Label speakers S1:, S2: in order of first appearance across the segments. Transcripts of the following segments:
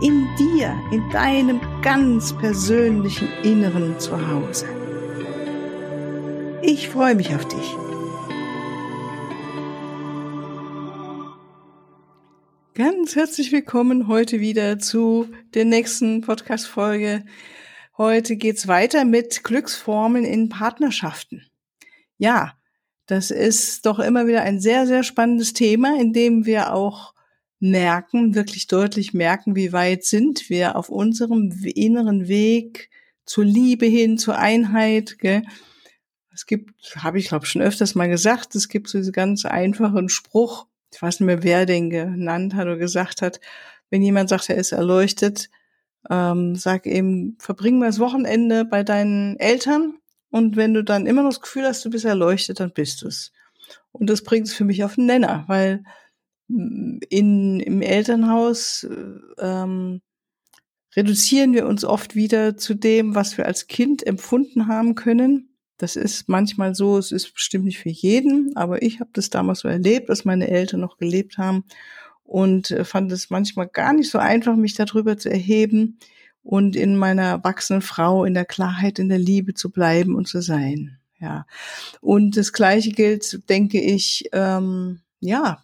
S1: In dir, in deinem ganz persönlichen Inneren zu Hause. Ich freue mich auf dich. Ganz herzlich willkommen heute wieder zu der nächsten Podcast-Folge. Heute geht's weiter mit Glücksformeln in Partnerschaften. Ja, das ist doch immer wieder ein sehr, sehr spannendes Thema, in dem wir auch merken, wirklich deutlich merken, wie weit sind wir auf unserem inneren Weg zur Liebe hin, zur Einheit. Gell? Es gibt, habe ich glaube schon öfters mal gesagt, es gibt so diesen ganz einfachen Spruch, ich weiß nicht mehr, wer den genannt hat oder gesagt hat, wenn jemand sagt, er ist erleuchtet, ähm, sag eben, verbring mal das Wochenende bei deinen Eltern und wenn du dann immer noch das Gefühl hast, du bist erleuchtet, dann bist du es. Und das bringt es für mich auf den Nenner, weil in, im Elternhaus ähm, reduzieren wir uns oft wieder zu dem, was wir als Kind empfunden haben können. Das ist manchmal so, es ist bestimmt nicht für jeden, aber ich habe das damals so erlebt, dass meine Eltern noch gelebt haben und äh, fand es manchmal gar nicht so einfach, mich darüber zu erheben, und in meiner wachsenden Frau, in der Klarheit, in der Liebe zu bleiben und zu sein. Ja. Und das Gleiche gilt, denke ich, ähm, ja,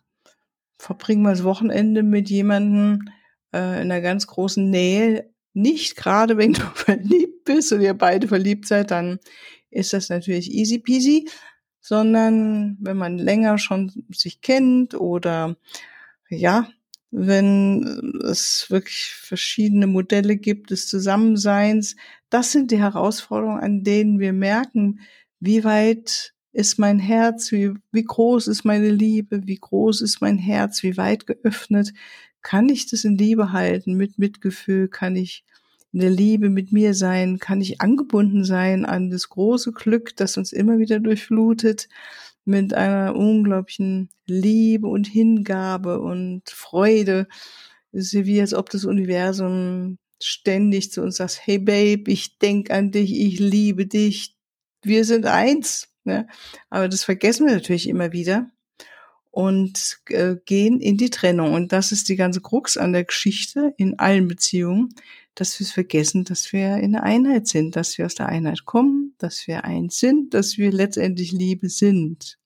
S1: verbringen wir das Wochenende mit jemandem äh, in einer ganz großen Nähe. Nicht gerade, wenn du verliebt bist und ihr beide verliebt seid, dann ist das natürlich easy peasy, sondern wenn man länger schon sich kennt oder ja, wenn es wirklich verschiedene Modelle gibt des Zusammenseins. Das sind die Herausforderungen, an denen wir merken, wie weit ist mein Herz, wie, wie groß ist meine Liebe, wie groß ist mein Herz, wie weit geöffnet. Kann ich das in Liebe halten, mit Mitgefühl? Kann ich in der Liebe mit mir sein? Kann ich angebunden sein an das große Glück, das uns immer wieder durchflutet? mit einer unglaublichen Liebe und Hingabe und Freude. Es ist wie, als ob das Universum ständig zu uns sagt, hey Babe, ich denk an dich, ich liebe dich, wir sind eins. Ne? Aber das vergessen wir natürlich immer wieder und äh, gehen in die Trennung. Und das ist die ganze Krux an der Geschichte in allen Beziehungen, dass wir es vergessen, dass wir in der Einheit sind, dass wir aus der Einheit kommen, dass wir eins sind, dass wir letztendlich Liebe sind.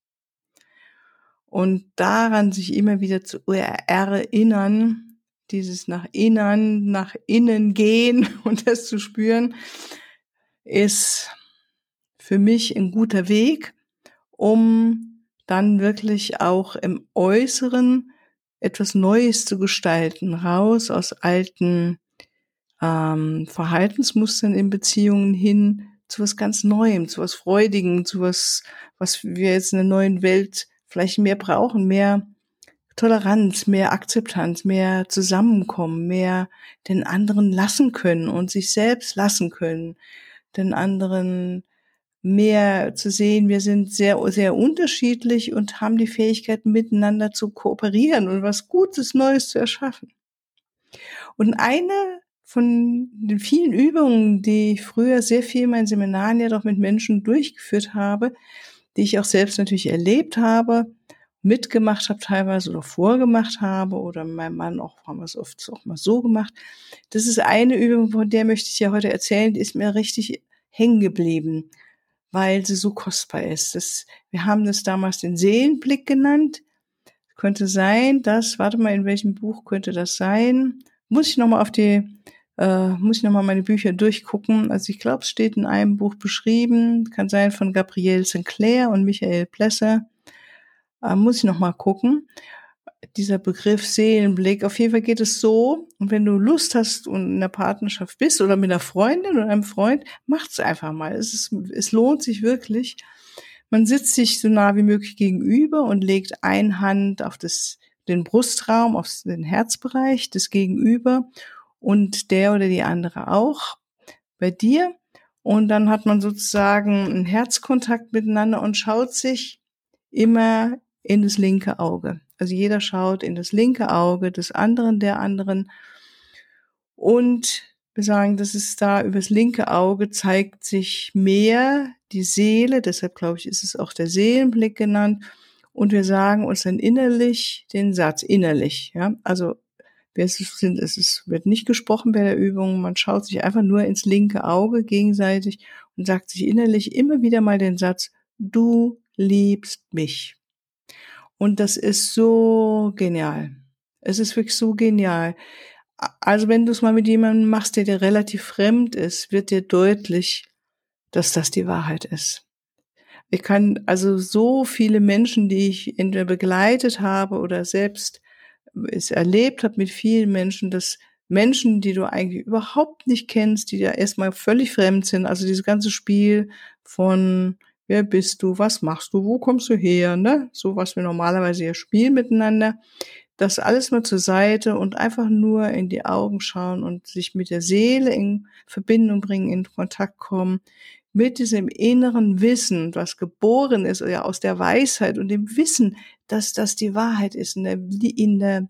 S1: Und daran sich immer wieder zu erinnern, dieses nach innen, nach innen gehen und das zu spüren, ist für mich ein guter Weg, um dann wirklich auch im Äußeren etwas Neues zu gestalten, raus aus alten ähm, Verhaltensmustern in Beziehungen hin zu was ganz Neuem, zu was Freudigem, zu was, was wir jetzt in der neuen Welt vielleicht mehr brauchen, mehr Toleranz, mehr Akzeptanz, mehr Zusammenkommen, mehr den anderen lassen können und sich selbst lassen können, den anderen mehr zu sehen, wir sind sehr, sehr unterschiedlich und haben die Fähigkeit, miteinander zu kooperieren und was Gutes, Neues zu erschaffen. Und eine von den vielen Übungen, die ich früher sehr viel in meinen Seminaren ja doch mit Menschen durchgeführt habe, die ich auch selbst natürlich erlebt habe, mitgemacht habe teilweise oder vorgemacht habe oder meinem Mann auch, haben wir es oft auch mal so gemacht. Das ist eine Übung, von der möchte ich ja heute erzählen, die ist mir richtig hängen geblieben, weil sie so kostbar ist. Das, wir haben das damals den Seelenblick genannt. Könnte sein, dass, warte mal, in welchem Buch könnte das sein? Muss ich nochmal auf die äh, muss ich nochmal meine Bücher durchgucken. Also ich glaube, es steht in einem Buch beschrieben, kann sein von Gabrielle Sinclair und Michael Plesser. Äh, muss ich nochmal gucken. Dieser Begriff Seelenblick, auf jeden Fall geht es so, und wenn du Lust hast und in einer Partnerschaft bist oder mit einer Freundin oder einem Freund, macht's einfach mal. Es, ist, es lohnt sich wirklich. Man sitzt sich so nah wie möglich gegenüber und legt eine Hand auf das, den Brustraum, auf den Herzbereich des Gegenüber und der oder die andere auch. bei dir und dann hat man sozusagen einen Herzkontakt miteinander und schaut sich immer in das linke Auge. Also jeder schaut in das linke Auge des anderen, der anderen. Und wir sagen, das ist da übers linke Auge zeigt sich mehr die Seele, deshalb glaube ich, ist es auch der Seelenblick genannt. Und wir sagen uns dann innerlich den Satz, innerlich, ja. Also, wir sind, es ist, wird nicht gesprochen bei der Übung, man schaut sich einfach nur ins linke Auge gegenseitig und sagt sich innerlich immer wieder mal den Satz, du liebst mich. Und das ist so genial. Es ist wirklich so genial. Also wenn du es mal mit jemandem machst, der dir relativ fremd ist, wird dir deutlich, dass das die Wahrheit ist. Ich kann also so viele Menschen, die ich entweder begleitet habe oder selbst es erlebt habe mit vielen Menschen, dass Menschen, die du eigentlich überhaupt nicht kennst, die ja erstmal völlig fremd sind, also dieses ganze Spiel von wer bist du, was machst du, wo kommst du her, ne? So was wir normalerweise ja spielen miteinander. Das alles mal zur Seite und einfach nur in die Augen schauen und sich mit der Seele in Verbindung bringen, in Kontakt kommen, mit diesem inneren Wissen, was geboren ist, ja aus der Weisheit und dem Wissen, dass das die Wahrheit ist. In der, in der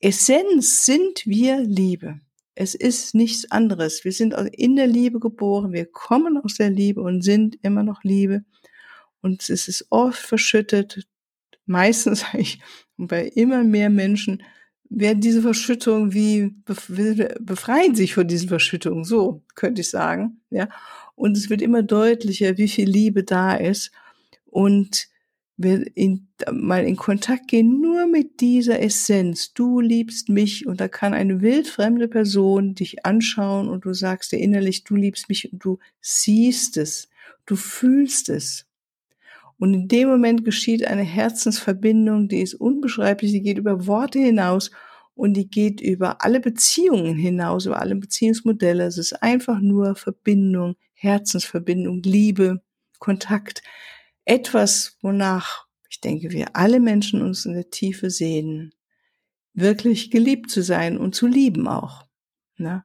S1: Essenz sind wir Liebe. Es ist nichts anderes. Wir sind in der Liebe geboren. Wir kommen aus der Liebe und sind immer noch Liebe. Und es ist oft verschüttet. Meistens eigentlich bei immer mehr Menschen werden diese Verschüttungen wie befreien sich von diesen Verschüttungen. So könnte ich sagen. Ja. Und es wird immer deutlicher, wie viel Liebe da ist. Und wir in, mal in Kontakt gehen nur mit dieser Essenz. Du liebst mich und da kann eine wildfremde Person dich anschauen und du sagst dir innerlich, du liebst mich und du siehst es, du fühlst es. Und in dem Moment geschieht eine Herzensverbindung, die ist unbeschreiblich, die geht über Worte hinaus und die geht über alle Beziehungen hinaus, über alle Beziehungsmodelle. Es ist einfach nur Verbindung, Herzensverbindung, Liebe, Kontakt etwas, wonach ich denke, wir alle Menschen uns in der Tiefe sehen, wirklich geliebt zu sein und zu lieben auch. Ne?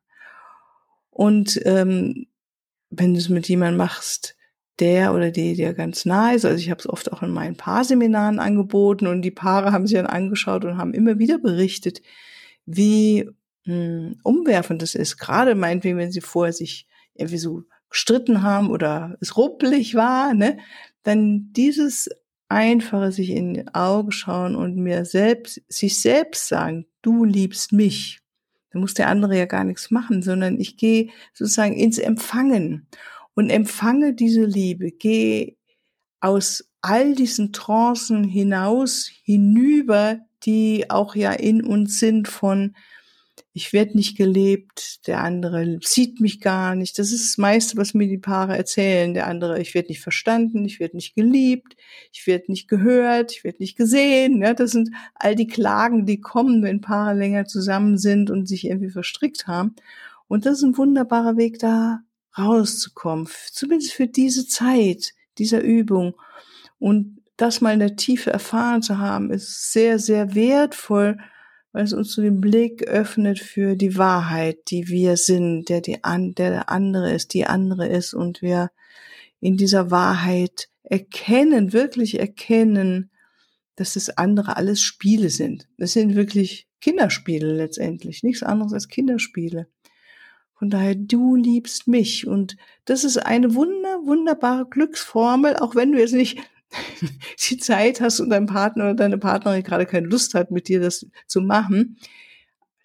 S1: Und ähm, wenn du es mit jemandem machst, der oder die dir ganz nah ist, also ich habe es oft auch in meinen Paarseminaren angeboten und die Paare haben sich dann angeschaut und haben immer wieder berichtet, wie mh, hm, umwerfend es ist, gerade meinetwegen, wenn sie vorher sich irgendwie so gestritten haben oder es ruppelig war, ne, dann dieses einfache sich in die Augen schauen und mir selbst, sich selbst sagen, du liebst mich. Da muss der andere ja gar nichts machen, sondern ich gehe sozusagen ins Empfangen und empfange diese Liebe, gehe aus all diesen Trancen hinaus, hinüber, die auch ja in uns sind von ich werde nicht gelebt, der andere sieht mich gar nicht. Das ist das meiste, was mir die Paare erzählen. Der andere, ich werde nicht verstanden, ich werde nicht geliebt, ich werde nicht gehört, ich werde nicht gesehen. Ja, das sind all die Klagen, die kommen, wenn Paare länger zusammen sind und sich irgendwie verstrickt haben. Und das ist ein wunderbarer Weg, da rauszukommen, zumindest für diese Zeit dieser Übung. Und das mal in der Tiefe erfahren zu haben, ist sehr, sehr wertvoll, weil es uns so den Blick öffnet für die Wahrheit, die wir sind, der, die an, der der andere ist, die andere ist und wir in dieser Wahrheit erkennen, wirklich erkennen, dass das andere alles Spiele sind. Das sind wirklich Kinderspiele letztendlich, nichts anderes als Kinderspiele. Von daher, du liebst mich. Und das ist eine wunder, wunderbare Glücksformel, auch wenn du jetzt nicht die Zeit hast und dein Partner oder deine Partnerin gerade keine Lust hat, mit dir das zu machen,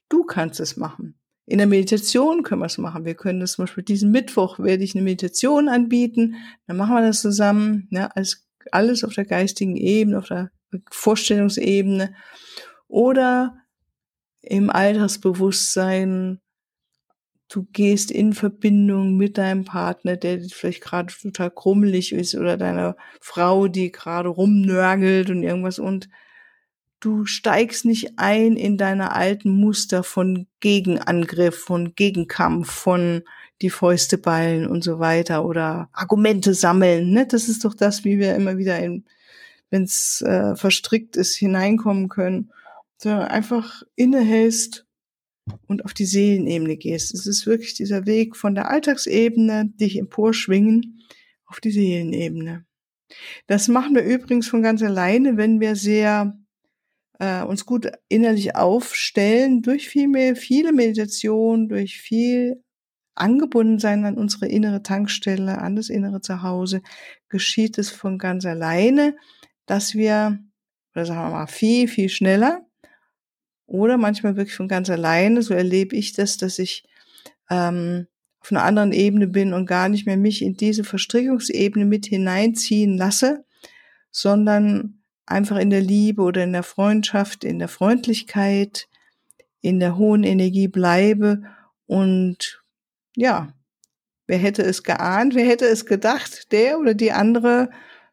S1: du kannst es machen. In der Meditation können wir es machen. Wir können das zum Beispiel diesen Mittwoch werde ich eine Meditation anbieten. Dann machen wir das zusammen, ne, als alles auf der geistigen Ebene, auf der Vorstellungsebene oder im Alltagsbewusstsein du gehst in Verbindung mit deinem Partner, der vielleicht gerade total krummelig ist oder deiner Frau, die gerade rumnörgelt und irgendwas und du steigst nicht ein in deine alten Muster von Gegenangriff, von Gegenkampf, von die Fäuste ballen und so weiter oder Argumente sammeln. Ne? Das ist doch das, wie wir immer wieder in, wenn es äh, verstrickt ist, hineinkommen können. So einfach innehältst und auf die Seelenebene gehst. Es ist wirklich dieser Weg von der Alltagsebene, dich emporschwingen, auf die Seelenebene. Das machen wir übrigens von ganz alleine, wenn wir sehr äh, uns gut innerlich aufstellen, durch viel mehr, viele Meditation, durch viel angebunden sein an unsere innere Tankstelle, an das innere Zuhause, geschieht es von ganz alleine, dass wir, oder sagen wir mal, viel, viel schneller oder manchmal wirklich von ganz alleine, so erlebe ich das, dass ich ähm, auf einer anderen Ebene bin und gar nicht mehr mich in diese Verstrickungsebene mit hineinziehen lasse, sondern einfach in der Liebe oder in der Freundschaft, in der Freundlichkeit, in der hohen Energie bleibe. Und ja, wer hätte es geahnt, wer hätte es gedacht, der oder die andere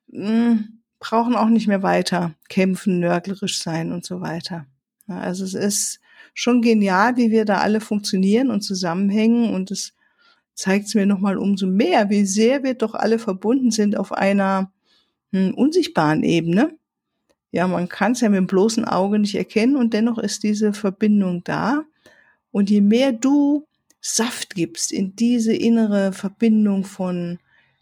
S1: mh, hm, brauchen auch nicht mehr weiter kämpfen, nörglerisch sein und so weiter. Also es ist schon genial, wie wir da alle funktionieren und zusammenhängen und es zeigt es mir nochmal umso mehr, wie sehr wir doch alle verbunden sind auf einer hm, unsichtbaren Ebene. Ja, man kann es ja mit dem bloßen Auge nicht erkennen und dennoch ist diese Verbindung da. Und je mehr du Saft gibst in diese innere Verbindung von,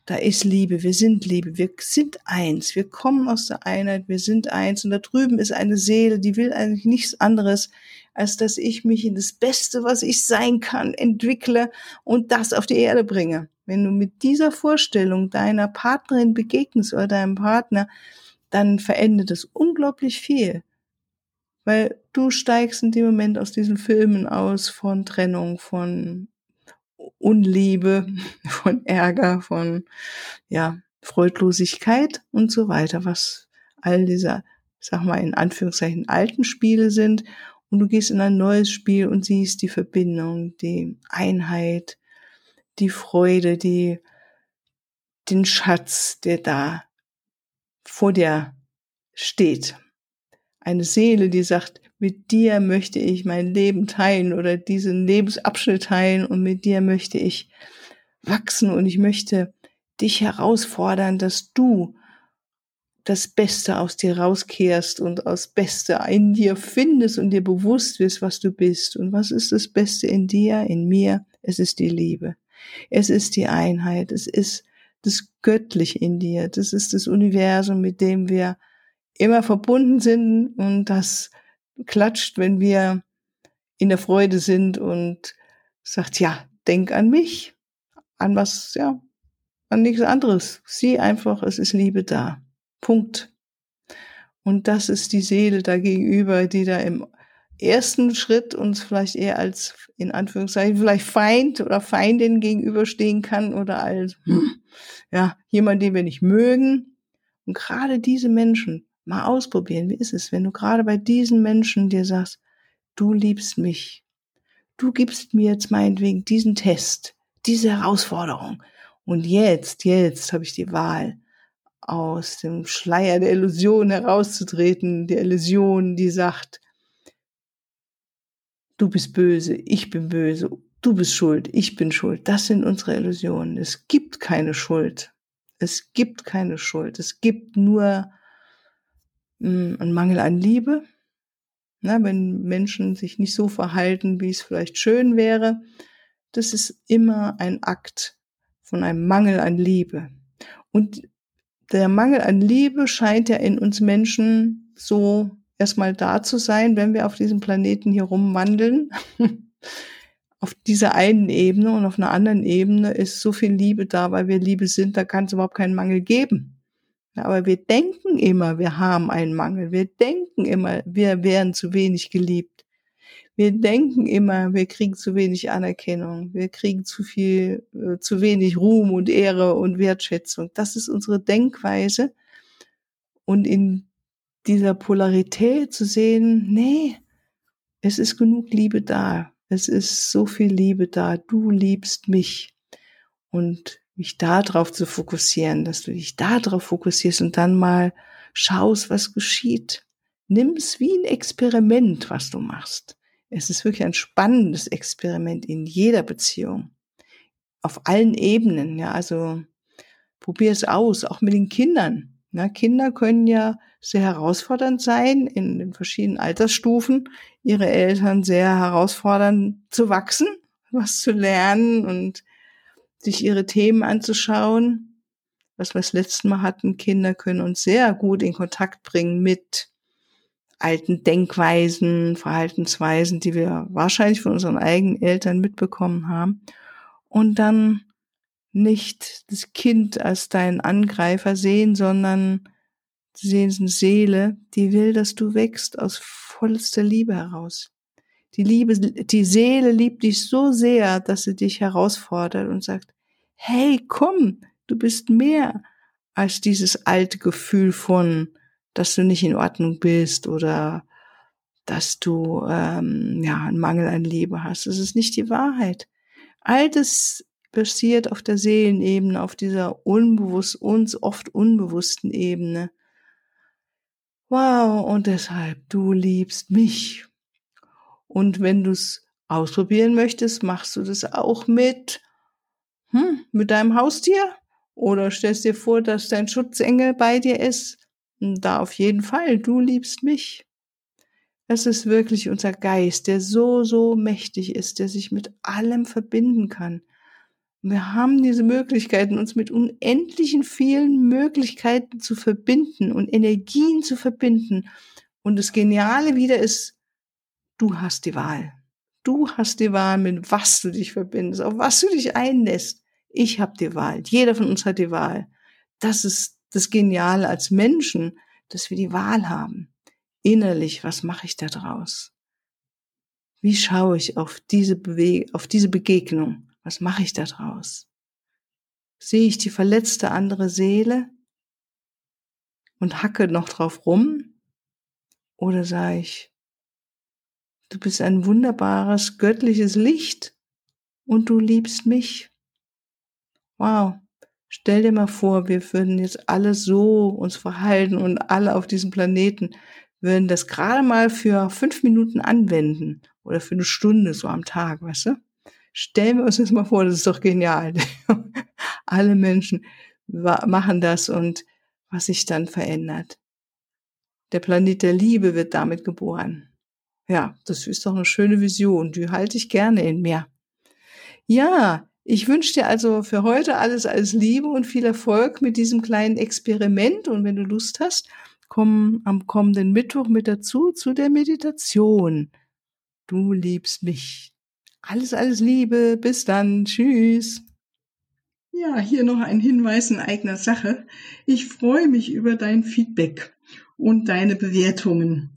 S1: da ist Liebe, wir sind Liebe, wir sind eins, wir kommen aus der Einheit, wir sind eins und da drüben ist eine Seele, die will eigentlich nichts anderes, als dass ich mich in das Beste, was ich sein kann, entwickle und das auf die Erde bringe. Wenn du mit dieser Vorstellung deiner Partnerin begegnest oder deinem Partner, dann verändert es unglaublich viel weil du steigst in dem Moment aus diesen Filmen aus von Trennung, von Unliebe, von Ärger, von ja, Freudlosigkeit und so weiter, was all diese, sag mal in Anführungszeichen, alten Spiele sind. Und du gehst in ein neues Spiel und siehst die Verbindung, die Einheit, die Freude, die, den Schatz, der da vor dir steht eine Seele, die sagt, mit dir möchte ich mein Leben teilen oder diesen Lebensabschnitt teilen und mit dir möchte ich wachsen und ich möchte dich herausfordern, dass du das Beste aus dir rauskehrst und aus Beste in dir findest und dir bewusst wirst, was du bist. Und was ist das Beste in dir, in mir? Es ist die Liebe. Es ist die Einheit. Es ist das Göttliche in dir. Das ist das Universum, mit dem wir immer verbunden sind und das klatscht, wenn wir in der Freude sind und sagt, ja, denk an mich, an was, ja, an nichts anderes. Sieh einfach, es ist Liebe da. Punkt. Und das ist die Seele da gegenüber, die da im ersten Schritt uns vielleicht eher als, in Anführungszeichen, vielleicht Feind oder Feindin gegenüberstehen kann oder als, hm, ja, jemand, den wir nicht mögen. Und gerade diese Menschen Mal ausprobieren. Wie ist es, wenn du gerade bei diesen Menschen dir sagst, du liebst mich. Du gibst mir jetzt meinetwegen diesen Test, diese Herausforderung. Und jetzt, jetzt habe ich die Wahl, aus dem Schleier der Illusion herauszutreten, der Illusion, die sagt, du bist böse, ich bin böse, du bist schuld, ich bin schuld. Das sind unsere Illusionen. Es gibt keine Schuld. Es gibt keine Schuld. Es gibt nur ein Mangel an Liebe. Na, wenn Menschen sich nicht so verhalten, wie es vielleicht schön wäre, das ist immer ein Akt von einem Mangel an Liebe. Und der Mangel an Liebe scheint ja in uns Menschen so erstmal da zu sein, wenn wir auf diesem Planeten hier rumwandeln. auf dieser einen Ebene und auf einer anderen Ebene ist so viel Liebe da, weil wir Liebe sind, da kann es überhaupt keinen Mangel geben. Aber wir denken immer, wir haben einen Mangel. Wir denken immer, wir wären zu wenig geliebt. Wir denken immer, wir kriegen zu wenig Anerkennung. Wir kriegen zu viel, äh, zu wenig Ruhm und Ehre und Wertschätzung. Das ist unsere Denkweise. Und in dieser Polarität zu sehen, nee, es ist genug Liebe da. Es ist so viel Liebe da. Du liebst mich. Und mich darauf zu fokussieren, dass du dich darauf fokussierst und dann mal schaust, was geschieht. Nimm es wie ein Experiment, was du machst. Es ist wirklich ein spannendes Experiment in jeder Beziehung. Auf allen Ebenen, ja, also probier es aus, auch mit den Kindern. Na, Kinder können ja sehr herausfordernd sein in den verschiedenen Altersstufen, ihre Eltern sehr herausfordern zu wachsen, was zu lernen und sich ihre Themen anzuschauen. Was wir das letzte Mal hatten, Kinder können uns sehr gut in Kontakt bringen mit alten Denkweisen, Verhaltensweisen, die wir wahrscheinlich von unseren eigenen Eltern mitbekommen haben. Und dann nicht das Kind als deinen Angreifer sehen, sondern sehen eine Seele, die will, dass du wächst aus vollster Liebe heraus. Die Liebe, die Seele liebt dich so sehr, dass sie dich herausfordert und sagt, hey, komm, du bist mehr als dieses alte Gefühl von, dass du nicht in Ordnung bist oder dass du ähm, ja einen Mangel an Liebe hast. Das ist nicht die Wahrheit. All das passiert auf der Seelenebene, auf dieser unbewusst, uns oft unbewussten Ebene. Wow, und deshalb, du liebst mich. Und wenn du es ausprobieren möchtest, machst du das auch mit, hm, mit deinem Haustier? Oder stellst dir vor, dass dein Schutzengel bei dir ist? Da auf jeden Fall, du liebst mich. Es ist wirklich unser Geist, der so, so mächtig ist, der sich mit allem verbinden kann. Wir haben diese Möglichkeiten, uns mit unendlichen vielen Möglichkeiten zu verbinden und Energien zu verbinden. Und das Geniale wieder ist, du hast die Wahl. Du hast die Wahl, mit was du dich verbindest, auf was du dich einlässt. Ich habe die Wahl. Jeder von uns hat die Wahl. Das ist das Geniale als Menschen, dass wir die Wahl haben. Innerlich, was mache ich da draus? Wie schaue ich auf diese, Bewe auf diese Begegnung? Was mache ich da draus? Sehe ich die verletzte andere Seele und hacke noch drauf rum? Oder sage ich, du bist ein wunderbares göttliches Licht und du liebst mich? Wow. Stell dir mal vor, wir würden jetzt alle so uns verhalten und alle auf diesem Planeten würden das gerade mal für fünf Minuten anwenden oder für eine Stunde so am Tag, weißt du? Stellen wir uns das mal vor, das ist doch genial. Alle Menschen machen das und was sich dann verändert. Der Planet der Liebe wird damit geboren. Ja, das ist doch eine schöne Vision, die halte ich gerne in mir. Ja, ich wünsche dir also für heute alles als Liebe und viel Erfolg mit diesem kleinen Experiment und wenn du Lust hast, komm am kommenden Mittwoch mit dazu zu der Meditation. Du liebst mich. Alles, alles Liebe. Bis dann. Tschüss. Ja, hier noch ein Hinweis in eigener Sache. Ich freue mich über dein Feedback und deine Bewertungen